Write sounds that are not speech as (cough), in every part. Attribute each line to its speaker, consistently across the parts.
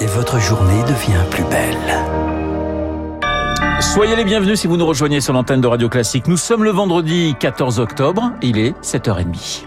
Speaker 1: et votre journée devient plus belle.
Speaker 2: Soyez les bienvenus si vous nous rejoignez sur l'antenne de Radio Classique. Nous sommes le vendredi 14 octobre, il est 7h30.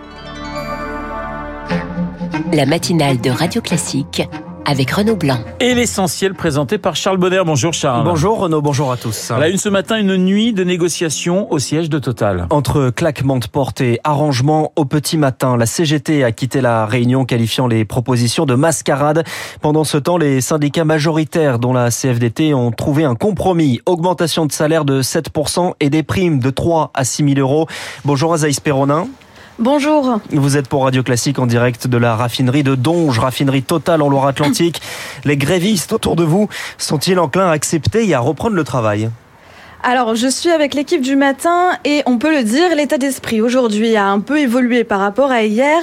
Speaker 3: La matinale de Radio Classique avec Renaud Blanc.
Speaker 2: Et l'essentiel présenté par Charles Bonner. Bonjour Charles.
Speaker 4: Bonjour Renaud, bonjour à tous.
Speaker 2: À la une ce matin, une nuit de négociations au siège de Total.
Speaker 4: Entre claquement de porte et arrangement au petit matin, la CGT a quitté la réunion qualifiant les propositions de mascarade. Pendant ce temps, les syndicats majoritaires dont la CFDT ont trouvé un compromis. Augmentation de salaire de 7% et des primes de 3 à 6 000 euros. Bonjour Azaïs Perronin.
Speaker 5: Bonjour.
Speaker 4: Vous êtes pour Radio Classique en direct de la raffinerie de Donge, raffinerie totale en Loire-Atlantique. Les grévistes autour de vous sont-ils enclins à accepter et à reprendre le travail?
Speaker 5: Alors, je suis avec l'équipe du matin et on peut le dire, l'état d'esprit aujourd'hui a un peu évolué par rapport à hier.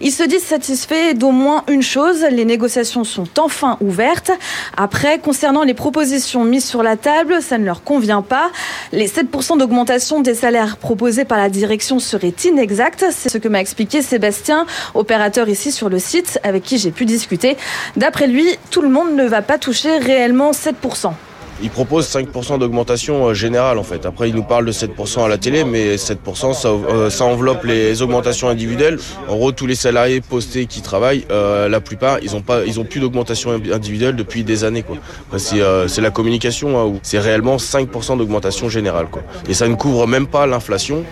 Speaker 5: Ils se disent satisfaits d'au moins une chose, les négociations sont enfin ouvertes. Après, concernant les propositions mises sur la table, ça ne leur convient pas. Les 7% d'augmentation des salaires proposés par la direction seraient inexacts. C'est ce que m'a expliqué Sébastien, opérateur ici sur le site, avec qui j'ai pu discuter. D'après lui, tout le monde ne va pas toucher réellement 7%.
Speaker 6: Il propose 5% d'augmentation euh, générale en fait. Après, il nous parle de 7% à la télé, mais 7% ça, euh, enveloppe les augmentations individuelles. En gros, tous les salariés postés qui travaillent, euh, la plupart, ils ont pas, ils ont plus d'augmentation individuelle depuis des années quoi. C'est la communication hein, où c'est réellement 5% d'augmentation générale. Et ça ne couvre même pas l'inflation.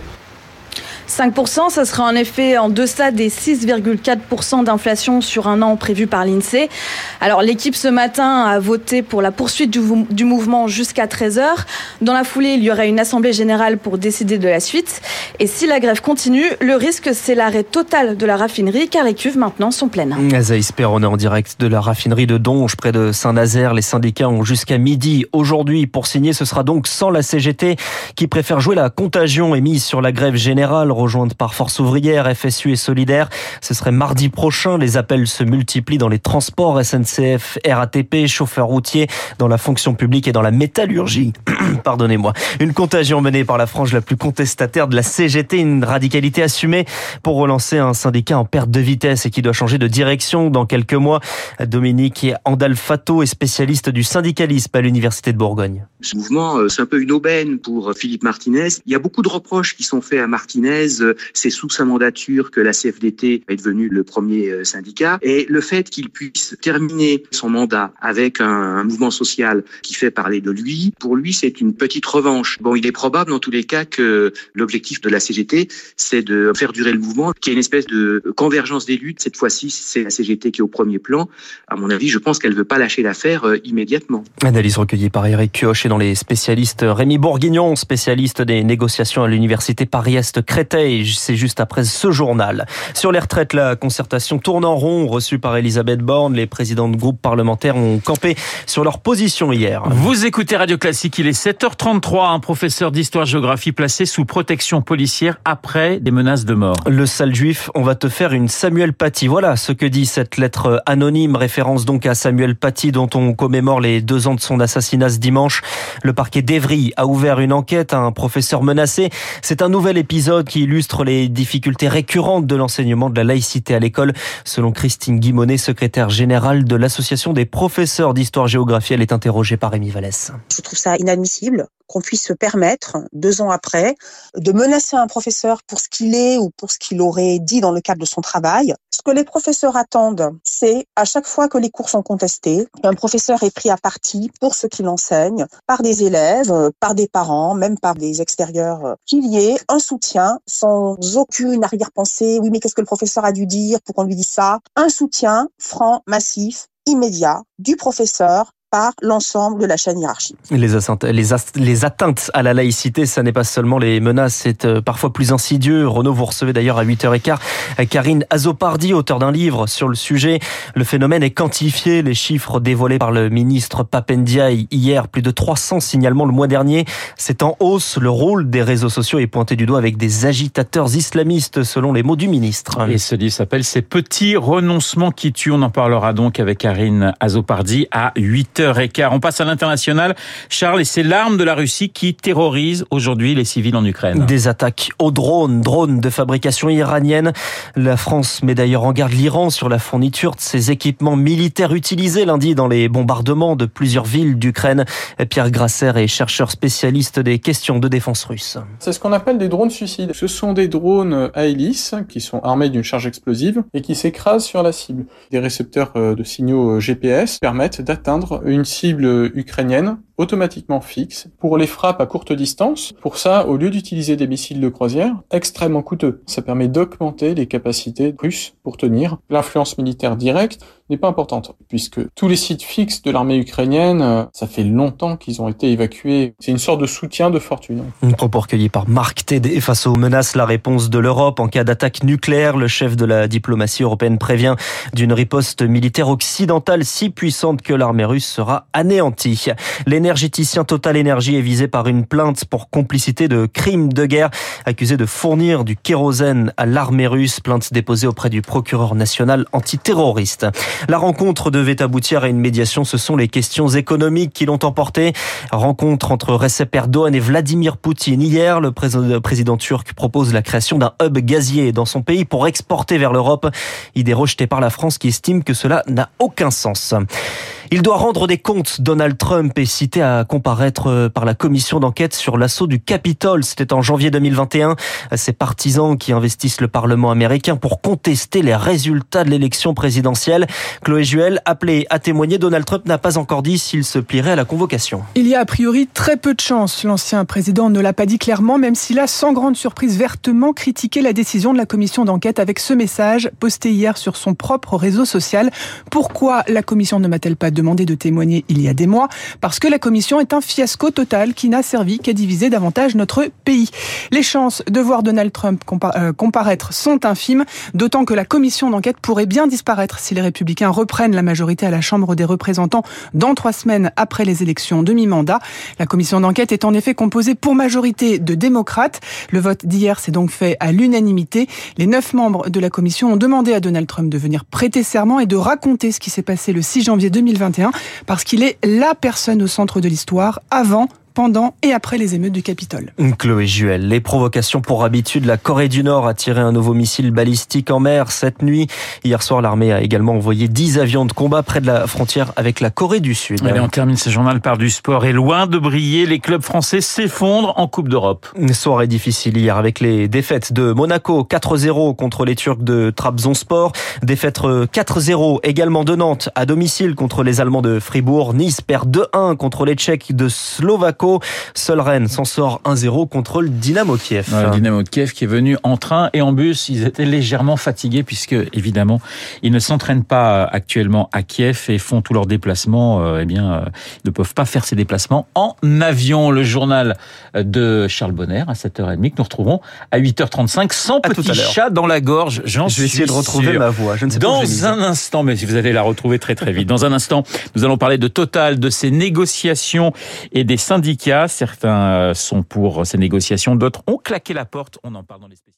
Speaker 5: 5%, ça sera en effet en deçà des 6,4% d'inflation sur un an prévu par l'INSEE. Alors l'équipe ce matin a voté pour la poursuite du, mouvement jusqu'à 13h. Dans la foulée, il y aura une assemblée générale pour décider de la suite. Et si la grève continue, le risque c'est l'arrêt total de la raffinerie car les cuves maintenant sont pleines.
Speaker 4: Azaïs Perron en direct de la raffinerie de Donge près de Saint-Nazaire. Les syndicats ont jusqu'à midi aujourd'hui pour signer. Ce sera donc sans la CGT qui préfère jouer la contagion émise sur la grève générale rejointe par Force ouvrière, FSU et Solidaire. Ce serait mardi prochain. Les appels se multiplient dans les transports, SNCF, RATP, chauffeurs routiers, dans la fonction publique et dans la métallurgie. (clears throat) Pardonnez-moi. Une contagion menée par la frange la plus contestataire de la CGT, une radicalité assumée pour relancer un syndicat en perte de vitesse et qui doit changer de direction dans quelques mois. Dominique Andalfato est spécialiste du syndicalisme à l'Université de Bourgogne.
Speaker 7: Ce mouvement, euh, c'est un peu une aubaine pour Philippe Martinez. Il y a beaucoup de reproches qui sont faits à Martinez c'est sous sa mandature que la CFDT est devenue le premier euh, syndicat. Et le fait qu'il puisse terminer son mandat avec un, mouvement social qui fait parler de lui, pour lui, c'est une petite revanche. Bon, il est probable dans tous les cas que l'objectif de la CGT, c'est de faire durer le mouvement, qu'il y ait une espèce de convergence des luttes. Cette fois-ci, c'est la CGT qui est au premier plan. À mon avis, je pense qu'elle veut pas lâcher l'affaire euh, immédiatement.
Speaker 4: Analyse recueillie par Eric dans les spécialistes Rémi Bourguignon, spécialiste des négociations à l'université Paris-Est Créteil c'est juste après ce journal. Sur les retraites, la concertation tourne en rond, reçue par Elisabeth Borne. Les présidents de groupes parlementaires ont campé sur leur position hier.
Speaker 2: Vous écoutez Radio Classique, il est 7h33. Un professeur d'histoire-géographie placé sous protection policière après des menaces de mort.
Speaker 4: Le sale juif, on va te faire une Samuel Paty. Voilà ce que dit cette lettre anonyme, référence donc à Samuel Paty dont on commémore les deux ans de son assassinat ce dimanche. Le parquet d'Evry a ouvert une enquête à un professeur menacé. C'est un nouvel épisode qui illustre les difficultés récurrentes de l'enseignement de la laïcité à l'école. Selon Christine Guimonet, secrétaire générale de l'Association des professeurs d'histoire-géographie, elle est interrogée par Rémi Vallès.
Speaker 8: Je trouve ça inadmissible qu'on puisse se permettre, deux ans après, de menacer un professeur pour ce qu'il est ou pour ce qu'il aurait dit dans le cadre de son travail. Ce que les professeurs attendent, c'est à chaque fois que les cours sont contestés, qu'un professeur est pris à partie pour ce qu'il enseigne, par des élèves, par des parents, même par des extérieurs, qu'il y ait un soutien sans aucune arrière-pensée. Oui, mais qu'est-ce que le professeur a dû dire pour qu'on lui dise ça? Un soutien franc, massif, immédiat du professeur par l'ensemble de la chaîne hiérarchique.
Speaker 4: Les, atteintes, les, atteintes à la laïcité, ça n'est pas seulement les menaces, c'est euh, parfois plus insidieux. Renaud, vous recevez d'ailleurs à 8h15 euh, Karine Azopardi, auteur d'un livre sur le sujet. Le phénomène est quantifié. Les chiffres dévoilés par le ministre Papendiaï hier, plus de 300 signalements le mois dernier. C'est en hausse. Le rôle des réseaux sociaux est pointé du doigt avec des agitateurs islamistes, selon les mots du ministre.
Speaker 2: Et ce livre s'appelle Ces petits renoncements qui tuent. On en parlera donc avec Karine Azopardi à 8 8h15. On passe à l'international. Charles, et c'est l'arme de la Russie qui terrorise aujourd'hui les civils en Ukraine.
Speaker 4: Des attaques aux drones, drones de fabrication iranienne. La France met d'ailleurs en garde l'Iran sur la fourniture de ses équipements militaires utilisés lundi dans les bombardements de plusieurs villes d'Ukraine. Pierre Grasser est chercheur spécialiste des questions de défense russe.
Speaker 9: C'est ce qu'on appelle des drones suicides. Ce sont des drones à hélice qui sont armés d'une charge explosive et qui s'écrasent sur la cible. Des récepteurs euh, de signaux euh, GPS permettent d'atteindre une cible ukrainienne automatiquement fixe pour les frappes à courte distance. Pour ça, au lieu d'utiliser des missiles de croisière, extrêmement coûteux. Ça permet d'augmenter les capacités russes pour tenir. L'influence militaire directe n'est pas importante, puisque tous les sites fixes de l'armée ukrainienne, euh, ça fait longtemps qu'ils ont été évacués. C'est une sorte de soutien de fortune.
Speaker 4: Un propos recueilli par Marc Tédé face aux menaces, la réponse de l'Europe en cas d'attaque nucléaire. Le chef de la diplomatie européenne prévient d'une riposte militaire occidentale si puissante que l'armée russe sera anéantie. L'énergéticien Total Energy est visé par une plainte pour complicité de crimes de guerre, accusé de fournir du kérosène à l'armée russe, plainte déposée auprès du procureur national antiterroriste. La rencontre devait aboutir à une médiation. Ce sont les questions économiques qui l'ont emporté. Rencontre entre Recep Erdogan et Vladimir Poutine. Hier, le président turc propose la création d'un hub gazier dans son pays pour exporter vers l'Europe. Idée rejetée par la France qui estime que cela n'a aucun sens. Il doit rendre des comptes. Donald Trump est cité à comparaître euh, par la commission d'enquête sur l'assaut du Capitole. C'était en janvier 2021. Ces partisans qui investissent le Parlement américain pour contester les résultats de l'élection présidentielle. Chloé Juel, appelé à témoigner, Donald Trump n'a pas encore dit s'il se plierait à la convocation.
Speaker 10: Il y a a priori très peu de chance. L'ancien président ne l'a pas dit clairement, même s'il a sans grande surprise vertement critiqué la décision de la commission d'enquête avec ce message posté hier sur son propre réseau social. Pourquoi la commission ne m'a-t-elle pas demandé de témoigner il y a des mois parce que la commission est un fiasco total qui n'a servi qu'à diviser davantage notre pays. Les chances de voir Donald Trump euh, comparaître sont infimes, d'autant que la commission d'enquête pourrait bien disparaître si les républicains reprennent la majorité à la Chambre des représentants dans trois semaines après les élections de mi-mandat. La commission d'enquête est en effet composée pour majorité de démocrates. Le vote d'hier s'est donc fait à l'unanimité. Les neuf membres de la commission ont demandé à Donald Trump de venir prêter serment et de raconter ce qui s'est passé le 6 janvier 2021 parce qu'il est la personne au centre de l'histoire avant, pendant et après les émeutes du Capitole.
Speaker 4: Chloé Juel, les provocations pour habitude, la Corée du Nord a tiré un nouveau missile balistique en mer cette nuit. Hier soir, l'armée a également envoyé 10 avions de combat près de la frontière avec la Corée du Sud.
Speaker 2: Allez, on termine ce journal par du sport et loin de briller, les clubs français s'effondrent en Coupe d'Europe.
Speaker 4: Une soirée difficile hier avec les défaites de Monaco 4-0 contre les Turcs de Trabzonspor, défaite 4-0 également de Nantes à domicile contre les Allemands de Fribourg, Nice perd 2-1 contre les Tchèques de Slovaco Seul Rennes s'en sort 1-0 contre le Dynamo Kiev.
Speaker 2: le Dynamo Kiev qui est venu en train et en bus. Ils étaient légèrement fatigués puisque, évidemment, ils ne s'entraînent pas actuellement à Kiev et font tous leurs déplacements. Euh, eh bien, euh, ils ne peuvent pas faire ces déplacements en avion. Le journal de Charles Bonner à 7h30 que nous retrouvons à 8h35 sans petit chat dans la gorge.
Speaker 4: J'en Je vais essayer de retrouver ma voix. Je ne sais
Speaker 2: dans un instant, mais vous allez la retrouver très très vite. Dans un instant, nous allons parler de Total, de ses négociations et des Certains sont pour ces négociations, d'autres ont claqué la porte. On en parle dans les spécialistes.